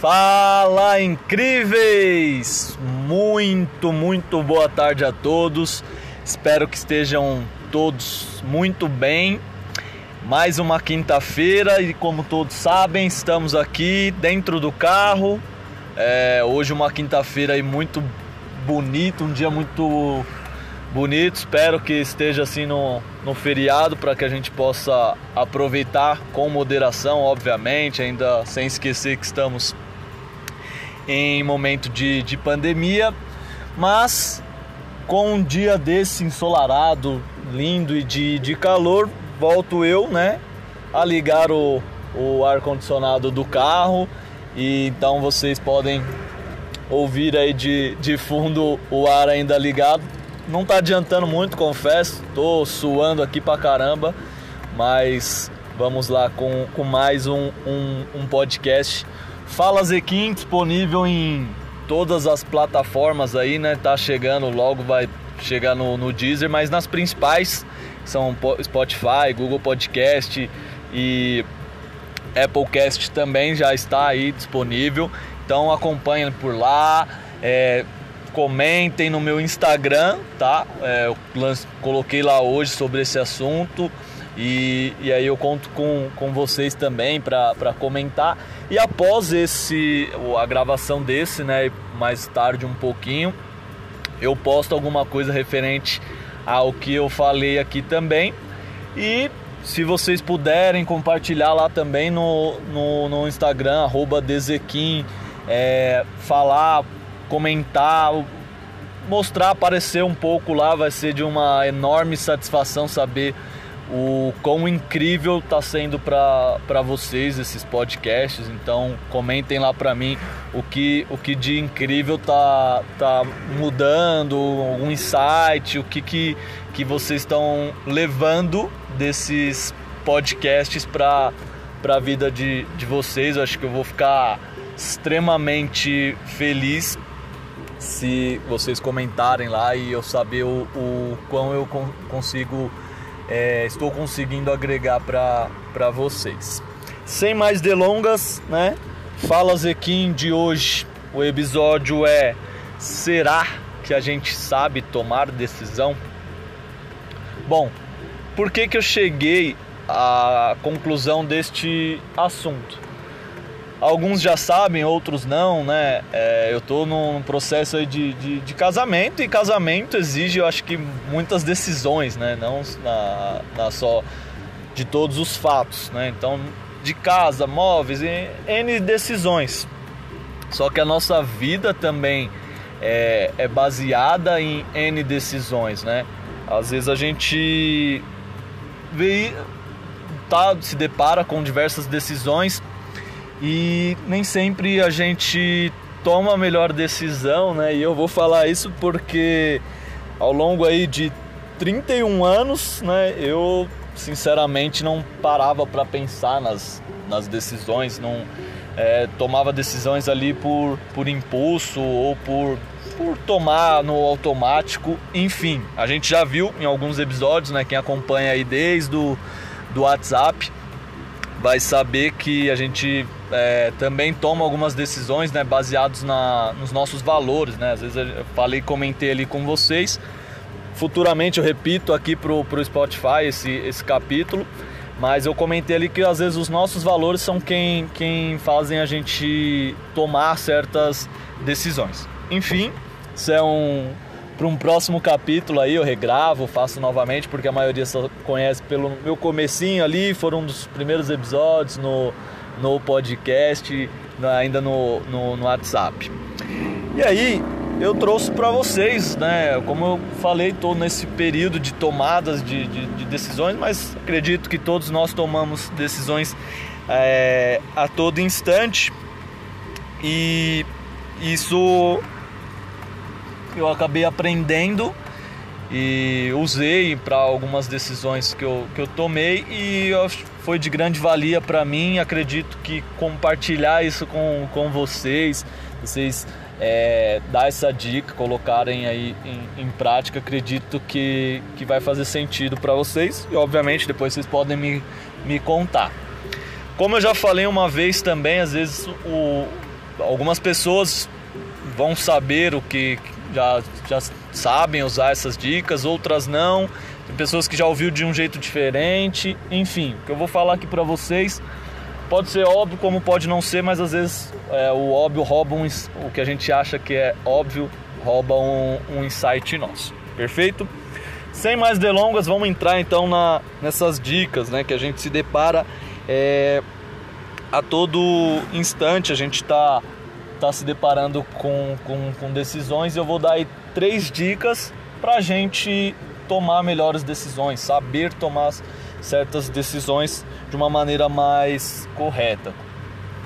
Fala incríveis! Muito, muito boa tarde a todos. Espero que estejam todos muito bem. Mais uma quinta-feira e, como todos sabem, estamos aqui dentro do carro. É, hoje, uma quinta-feira muito bonita, um dia muito bonito. Espero que esteja assim no, no feriado para que a gente possa aproveitar com moderação, obviamente, ainda sem esquecer que estamos em momento de, de pandemia, mas com um dia desse ensolarado, lindo e de, de calor, volto eu, né, a ligar o, o ar condicionado do carro e então vocês podem ouvir aí de, de fundo o ar ainda ligado não tá adiantando muito, confesso. Tô suando aqui pra caramba. Mas vamos lá com, com mais um, um, um podcast. Fala Zequim, disponível em todas as plataformas aí, né? Tá chegando, logo vai chegar no, no Deezer, mas nas principais são Spotify, Google Podcast e Applecast também já está aí disponível. Então acompanhem por lá. É, comentem no meu Instagram, tá? É, eu coloquei lá hoje sobre esse assunto e, e aí eu conto com, com vocês também para comentar. E após esse a gravação desse, né, mais tarde um pouquinho, eu posto alguma coisa referente ao que eu falei aqui também. E se vocês puderem compartilhar lá também no, no, no Instagram, arroba Dezequim, é, falar comentar, mostrar, aparecer um pouco lá, vai ser de uma enorme satisfação saber o quão incrível está sendo para vocês esses podcasts. Então comentem lá para mim o que, o que de incrível tá, tá mudando, algum insight, o que, que, que vocês estão levando desses podcasts para a vida de, de vocês. Eu acho que eu vou ficar extremamente feliz se vocês comentarem lá e eu saber o, o quão eu consigo, é, estou conseguindo agregar para vocês. Sem mais delongas, né? Fala Zequim de hoje. O episódio é Será que a gente sabe tomar decisão? Bom, por que, que eu cheguei à conclusão deste assunto? Alguns já sabem, outros não, né? É, eu tô num processo de, de, de, casamento e casamento exige, eu acho que, muitas decisões, né? Não na, na só de todos os fatos, né? Então, de casa, móveis, N decisões. Só que a nossa vida também é, é baseada em N decisões, né? Às vezes a gente vê, tá, se depara com diversas decisões e nem sempre a gente toma a melhor decisão, né? E eu vou falar isso porque ao longo aí de 31 anos, né, eu sinceramente não parava para pensar nas, nas decisões, não é, tomava decisões ali por, por impulso ou por, por tomar no automático, enfim. A gente já viu em alguns episódios, né, quem acompanha aí desde o do WhatsApp, vai saber que a gente é, também toma algumas decisões né, baseados na, nos nossos valores. Né? Às vezes eu falei, comentei ali com vocês. Futuramente eu repito aqui pro, pro Spotify esse, esse capítulo. Mas eu comentei ali que às vezes os nossos valores são quem, quem fazem a gente tomar certas decisões. Enfim, isso é um, para um próximo capítulo aí eu regravo, faço novamente, porque a maioria só conhece pelo meu comecinho ali, foram um dos primeiros episódios no, no podcast, ainda no, no, no WhatsApp. E aí eu trouxe para vocês, né? Como eu falei, estou nesse período de tomadas de, de, de, decisões, mas acredito que todos nós tomamos decisões é, a todo instante e isso eu acabei aprendendo e usei para algumas decisões que eu, que eu tomei e foi de grande valia para mim. Acredito que compartilhar isso com, com vocês, vocês é, dar essa dica, colocarem aí em, em, prática, acredito que, que vai fazer sentido para vocês e obviamente depois vocês podem me, me contar. Como eu já falei uma vez também, às vezes o, algumas pessoas vão saber o que já, já sabem usar essas dicas, outras não. Tem pessoas que já ouviu de um jeito diferente. Enfim, o que eu vou falar aqui para vocês pode ser óbvio como pode não ser, mas às vezes é, o óbvio rouba um, o que a gente acha que é óbvio rouba um, um insight nosso. Perfeito? Sem mais delongas, vamos entrar então na, nessas dicas né, que a gente se depara é, a todo instante. A gente está tá se deparando com, com, com decisões eu vou dar aí três dicas para a gente tomar melhores decisões, saber tomar certas decisões de uma maneira mais correta.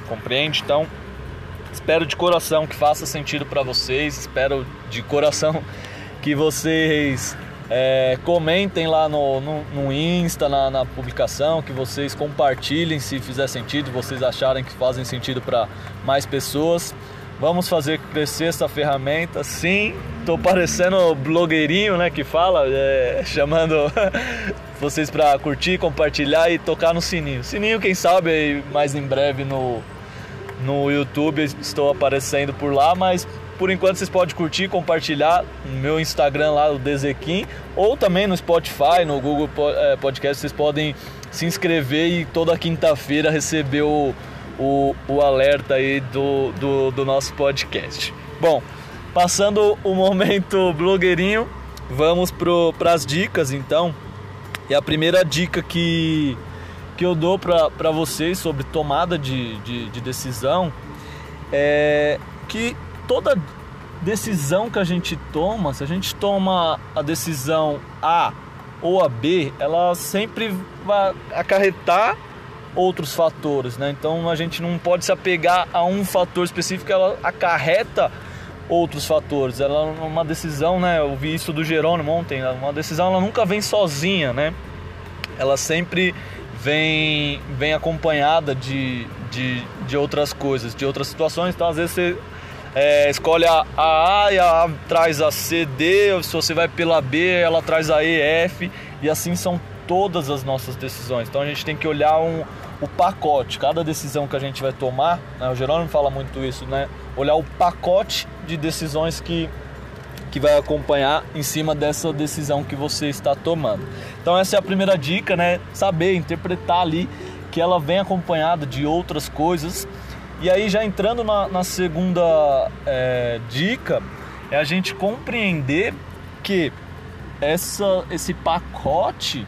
Compreende? Então, espero de coração que faça sentido para vocês, espero de coração que vocês é, comentem lá no, no, no Insta, na, na, publicação, que vocês compartilhem se fizer sentido, vocês acharem que fazem sentido para mais pessoas. Vamos fazer crescer essa ferramenta. Sim, tô parecendo blogueirinho, né, que fala, é, chamando vocês para curtir, compartilhar e tocar no sininho. Sininho, quem sabe, mais em breve no no YouTube estou aparecendo por lá, mas por enquanto vocês podem curtir, compartilhar no meu Instagram lá, o Dezequim, ou também no Spotify, no Google é, Podcast, vocês podem se inscrever e toda quinta-feira receber o, o, o, alerta aí do, do, do nosso podcast. Bom, passando o momento blogueirinho, vamos para as dicas então. E a primeira dica que, que eu dou para vocês sobre tomada de, de, de decisão é que toda decisão que a gente toma, se a gente toma a decisão A ou a B, ela sempre vai acarretar outros fatores, né? Então a gente não pode se apegar a um fator específico, ela acarreta outros fatores. Ela é uma decisão, né? Eu vi isso do Jerônimo ontem, né? uma decisão ela nunca vem sozinha, né? Ela sempre vem vem acompanhada de, de, de outras coisas, de outras situações. Então às vezes você é, escolhe a, a e a A traz a C, D, se você vai pela B, ela traz a E, F, e assim são todas as nossas decisões. Então a gente tem que olhar um, o pacote, cada decisão que a gente vai tomar, né, o Jerônimo fala muito isso, né? Olhar o pacote de decisões que, que vai acompanhar em cima dessa decisão que você está tomando. Então essa é a primeira dica, né? Saber interpretar ali que ela vem acompanhada de outras coisas e aí, já entrando na, na segunda é, dica, é a gente compreender que essa, esse pacote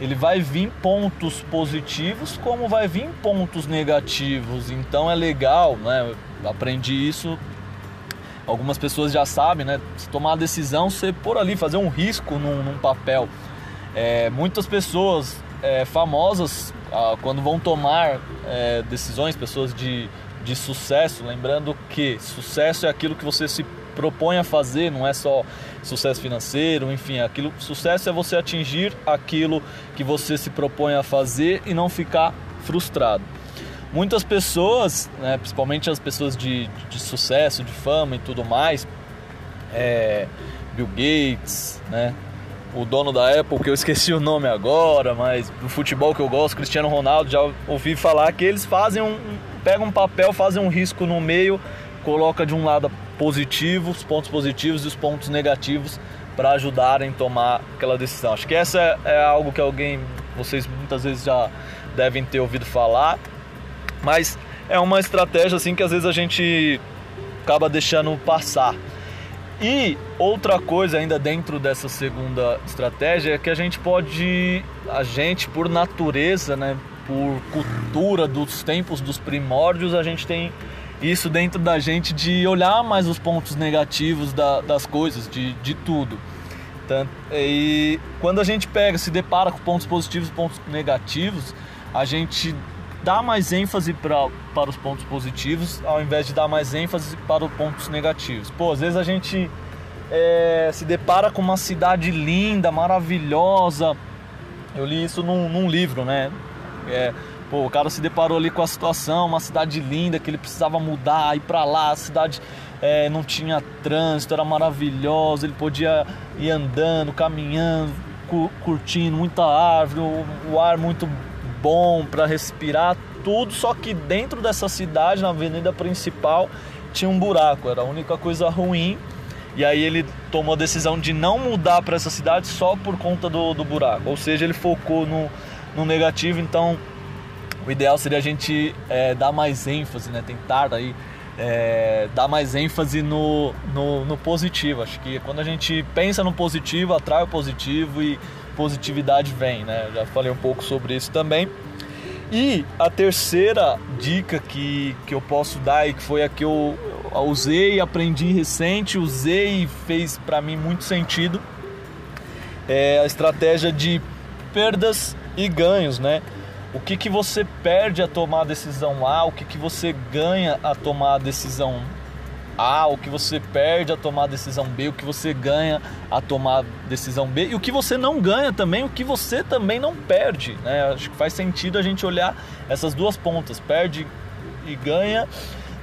ele vai vir pontos positivos como vai vir pontos negativos. Então é legal, né? Eu aprendi isso. Algumas pessoas já sabem, né? Se tomar a decisão, você por ali, fazer um risco num, num papel. É, muitas pessoas é, famosas, ah, quando vão tomar é, decisões, pessoas de de sucesso, lembrando que sucesso é aquilo que você se propõe a fazer, não é só sucesso financeiro, enfim, aquilo sucesso é você atingir aquilo que você se propõe a fazer e não ficar frustrado. Muitas pessoas, né, principalmente as pessoas de, de sucesso, de fama e tudo mais, é, Bill Gates, né, o dono da Apple, que eu esqueci o nome agora, mas do futebol que eu gosto, Cristiano Ronaldo, já ouvi falar que eles fazem um, pega um papel, fazem um risco no meio, coloca de um lado positivo, os pontos positivos e os pontos negativos para ajudarem a tomar aquela decisão. Acho que essa é algo que alguém, vocês muitas vezes já devem ter ouvido falar, mas é uma estratégia assim que às vezes a gente acaba deixando passar. E outra coisa ainda dentro dessa segunda estratégia é que a gente pode, a gente por natureza, né, por cultura dos tempos dos primórdios, a gente tem isso dentro da gente de olhar mais os pontos negativos da, das coisas, de, de tudo. Tanto, e quando a gente pega, se depara com pontos positivos e pontos negativos, a gente dá mais ênfase pra, para os pontos positivos ao invés de dar mais ênfase para os pontos negativos. Pô, às vezes a gente é, se depara com uma cidade linda, maravilhosa. Eu li isso num, num livro, né? É, pô, o cara se deparou ali com a situação, uma cidade linda que ele precisava mudar, ir para lá, a cidade é, não tinha trânsito, era maravilhosa, ele podia ir andando, caminhando, curtindo, muita árvore, o, o ar muito bom para respirar, tudo, só que dentro dessa cidade, na avenida principal, tinha um buraco, era a única coisa ruim. E aí ele tomou a decisão de não mudar para essa cidade só por conta do, do buraco. Ou seja, ele focou no, no negativo, então o ideal seria a gente é, dar mais ênfase, né? Tentar aí é, dar mais ênfase no, no, no, positivo. Acho que quando a gente pensa no positivo, atrai o positivo e positividade vem, né? Já falei um pouco sobre isso também. E a terceira dica que, que eu posso dar e que foi a que eu usei, aprendi recente, usei e fez para mim muito sentido, é a estratégia de perdas e ganhos, né? O que, que você perde a tomar a decisão A, o que, que você ganha a tomar a decisão A, o que você perde a tomar a decisão B, o que você ganha a tomar a decisão B e o que você não ganha também, o que você também não perde. Né? Acho que faz sentido a gente olhar essas duas pontas, perde e ganha,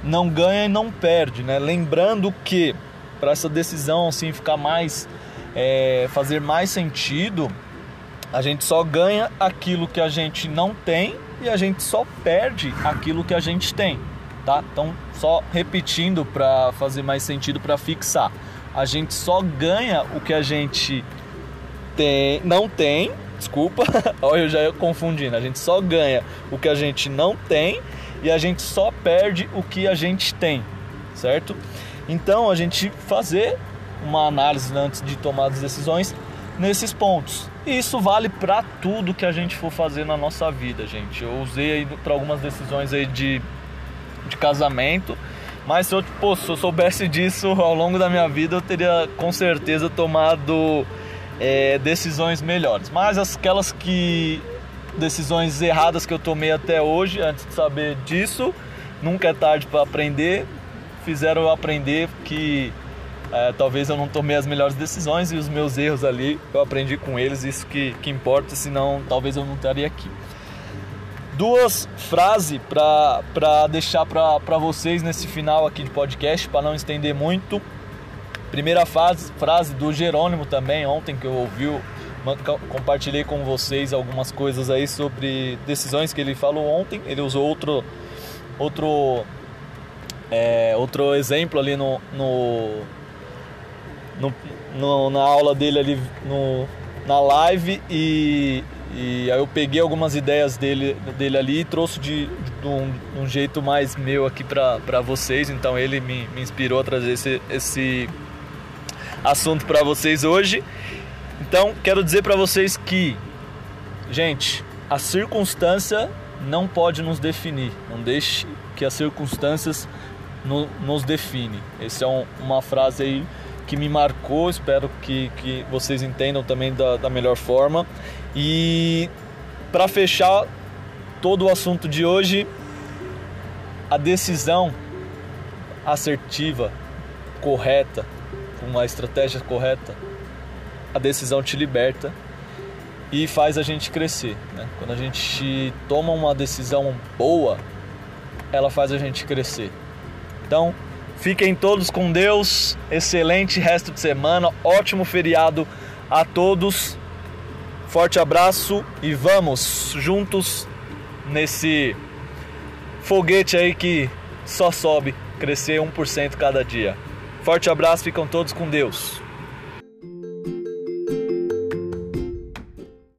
não ganha e não perde. Né? Lembrando que para essa decisão assim ficar mais, é, fazer mais sentido, a gente só ganha aquilo que a gente não tem e a gente só perde aquilo que a gente tem, tá? Então, só repetindo para fazer mais sentido para fixar. A gente só ganha o que a gente tem, não tem, desculpa, olha eu já ia confundindo. A gente só ganha o que a gente não tem e a gente só perde o que a gente tem, certo? Então, a gente fazer uma análise antes de tomar as decisões nesses pontos. E isso vale para tudo que a gente for fazer na nossa vida, gente. Eu usei aí para algumas decisões aí de, de casamento, mas se eu, pô, se eu soubesse disso ao longo da minha vida, eu teria com certeza tomado é, decisões melhores. Mas aquelas que decisões erradas que eu tomei até hoje, antes de saber disso, nunca é tarde para aprender, fizeram eu aprender que é, talvez eu não tomei as melhores decisões e os meus erros ali eu aprendi com eles, isso que, que importa, senão talvez eu não estaria aqui. Duas frases para deixar para vocês nesse final aqui de podcast, para não estender muito. Primeira frase, frase do Jerônimo também, ontem que eu ouvi, compartilhei com vocês algumas coisas aí sobre decisões que ele falou ontem. Ele usou outro, outro, é, outro exemplo ali no, no no, no, na aula dele ali no, na live e, e aí eu peguei algumas ideias dele, dele ali e trouxe de, de, um, de um, jeito mais meu aqui para vocês. Então ele me, me inspirou a trazer esse, esse assunto para vocês hoje. Então quero dizer para vocês que, gente, a circunstância não pode nos definir. Não deixe que as circunstâncias no, nos define. Essa é um, uma frase aí que me marcou, espero que, que vocês entendam também da, da melhor forma. E para fechar todo o assunto de hoje, a decisão assertiva, correta, uma estratégia correta, a decisão te liberta e faz a gente crescer. Né? Quando a gente toma uma decisão boa, ela faz a gente crescer. Então, Fiquem todos com Deus. Excelente resto de semana. Ótimo feriado a todos. Forte abraço e vamos juntos nesse foguete aí que só sobe, crescer 1% cada dia. Forte abraço, ficam todos com Deus.